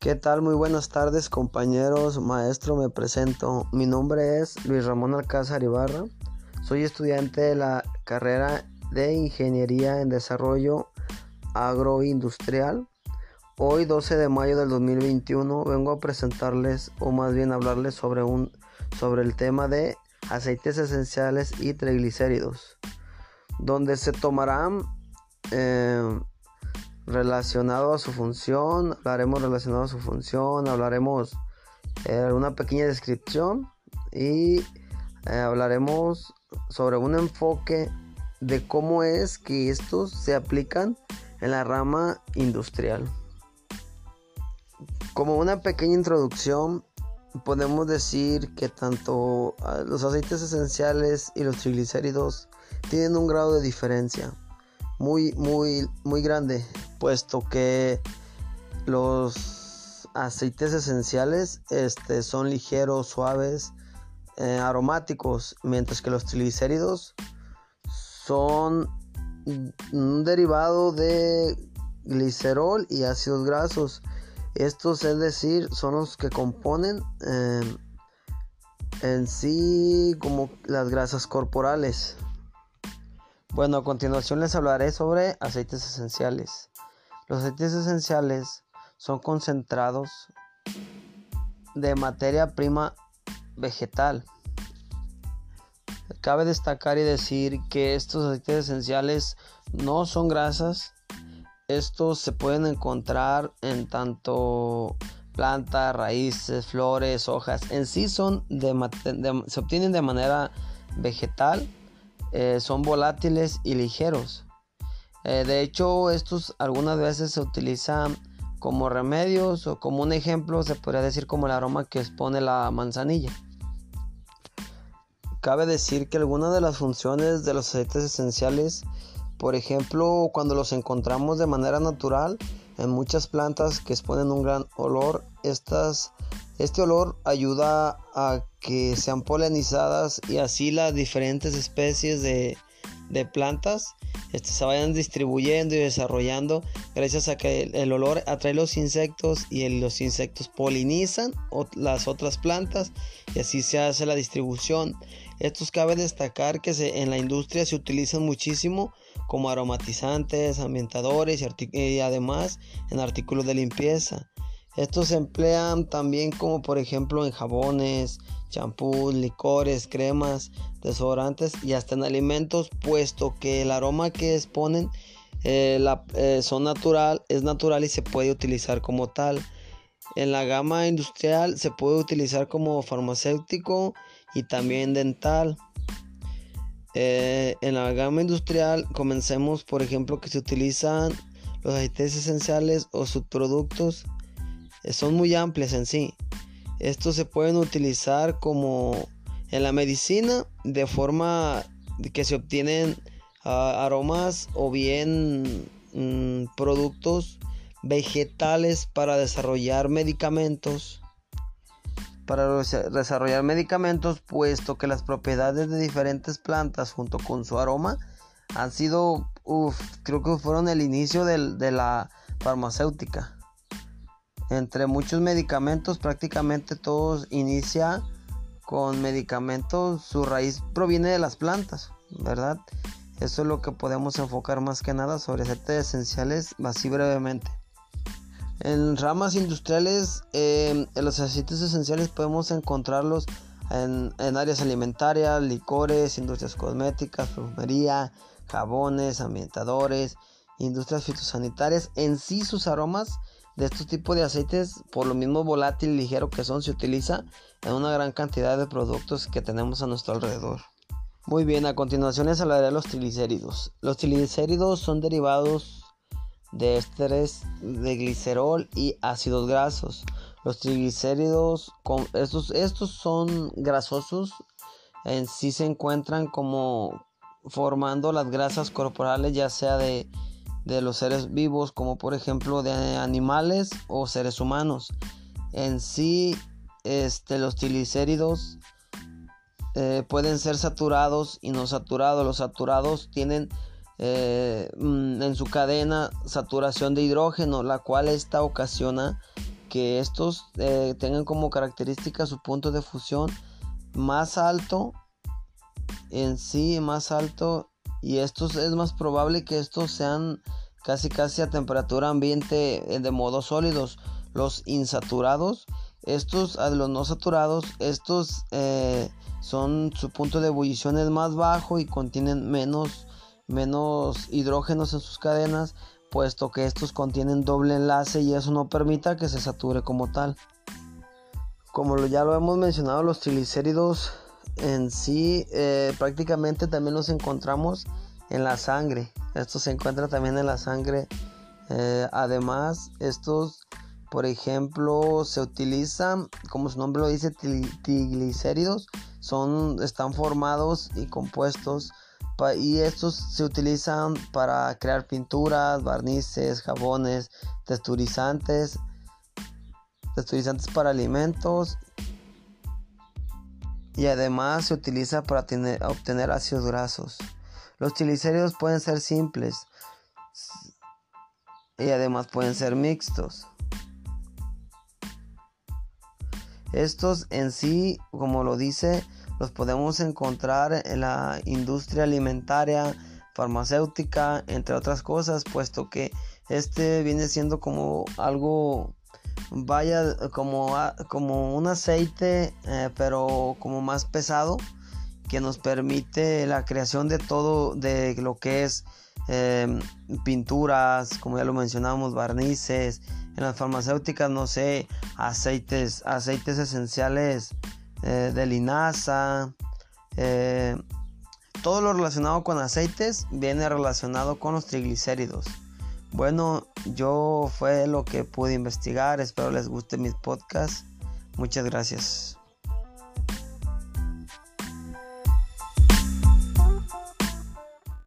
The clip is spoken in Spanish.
¿Qué tal? Muy buenas tardes compañeros, maestro, me presento. Mi nombre es Luis Ramón Alcázar Ibarra. Soy estudiante de la carrera de Ingeniería en Desarrollo Agroindustrial. Hoy 12 de mayo del 2021 vengo a presentarles o más bien hablarles sobre, un, sobre el tema de aceites esenciales y triglicéridos, donde se tomarán eh, relacionado a su función, hablaremos relacionado a su función, hablaremos eh, una pequeña descripción y eh, hablaremos sobre un enfoque de cómo es que estos se aplican en la rama industrial. Como una pequeña introducción, podemos decir que tanto ah, los aceites esenciales y los triglicéridos tienen un grado de diferencia muy muy muy grande puesto que los aceites esenciales este, son ligeros, suaves, eh, aromáticos, mientras que los triglicéridos son un derivado de glicerol y ácidos grasos. Estos, es decir, son los que componen eh, en sí como las grasas corporales. Bueno, a continuación les hablaré sobre aceites esenciales. Los aceites esenciales son concentrados de materia prima vegetal. Cabe destacar y decir que estos aceites esenciales no son grasas. Estos se pueden encontrar en tanto plantas, raíces, flores, hojas. En sí son se obtienen de manera vegetal. Eh, son volátiles y ligeros. Eh, de hecho, estos algunas veces se utilizan como remedios o como un ejemplo, se podría decir como el aroma que expone la manzanilla. Cabe decir que algunas de las funciones de los aceites esenciales, por ejemplo, cuando los encontramos de manera natural en muchas plantas que exponen un gran olor, estas, este olor ayuda a que sean polinizadas y así las diferentes especies de, plantas este, se vayan distribuyendo y desarrollando gracias a que el, olor atrae los insectos y los insectos polinizan las otras plantas y así se hace la distribución. Estos cabe destacar que en la industria se utilizan muchísimo como aromatizantes, ambientadores y, y además en artículos de limpieza. Estos se emplean también como por ejemplo en jabones, champús, licores, cremas, desodorantes y hasta en alimentos, puesto que el aroma que exponen eh, eh, son natural, es natural y se puede utilizar como tal. En la gama industrial se puede utilizar como farmacéutico y también dental. Eh, en la gama industrial comencemos por ejemplo que se utilizan los aceites esenciales o subproductos son muy amplias en sí. Estos se pueden utilizar como en la medicina de forma que se obtienen ah, aromas o bien mm, productos vegetales para desarrollar medicamentos para desarrollar medicamentos puesto que las propiedades de diferentes plantas junto con su aroma han sido creo que fueron el inicio de la farmacéutica entre muchos medicamentos, prácticamente todos inicia con medicamentos, su raíz proviene de las plantas, ¿verdad? Eso es lo que podemos enfocar más que nada sobre aceites esenciales, así brevemente. En ramas industriales, em, en los aceites esenciales podemos encontrarlos en, en, áreas alimentarias, licores, industrias cosméticas, perfumería, jabones, ambientadores, industrias fitosanitarias. En sí sus aromas de estos tipos de aceites, por lo mismo volátil y ligero que son, se utiliza en una gran cantidad de productos que tenemos a nuestro alrededor. Muy bien, a continuación les hablaré de los triglicéridos. Los triglicéridos son derivados de estrés de glicerol y ácidos grasos. Los triglicéridos, estos, estos son grasosos, en sí se encuentran como formando las grasas corporales, ya sea de de los seres vivos, como por ejemplo de animales o seres humanos. En sí, este, los triglicéridos eh, pueden ser saturados y no saturados. Los saturados tienen eh, mm, en su cadena saturación de hidrógeno, la cual esta ocasiona que estos eh, tengan como característica su punto de fusión más alto en sí más alto y estos es más probable que estos sean casi casi a temperatura ambiente eh, de modo sólidos los insaturados estos a los no saturados estos eh, son su punto de ebullición es más bajo y contienen menos menos hidrógenos en sus cadenas puesto que estos contienen doble enlace y eso no permita que se sature como tal. Como ya lo hemos mencionado, los triglicéridos en sí eh, prácticamente también los encontramos en la sangre. Esto se encuentra también en la sangre. Eh, además, estos, por ejemplo, se utilizan, como su nombre lo dice, triglicéridos. Son, están formados y compuestos y estos se utilizan para crear pinturas, barnices, jabones, texturizantes, texturizantes para alimentos y además se utiliza para obtener ácidos grasos. Los triglicéridos pueden ser simples y además pueden ser mixtos. Estos en sí, como lo dice, los podemos encontrar en la industria alimentaria, farmacéutica, entre otras cosas, puesto que este viene siendo como algo, vaya, como, como un aceite, eh, pero como más pesado, que nos permite la creación de todo, de lo que es em, pinturas, como ya lo mencionamos, barnices, en las farmacéuticas, no sé, aceites, aceites esenciales eh, de linaza, eh, todo lo relacionado con aceites viene relacionado con los triglicéridos. Bueno, yo fue lo que pude investigar, espero les guste mis podcast. Muchas gracias.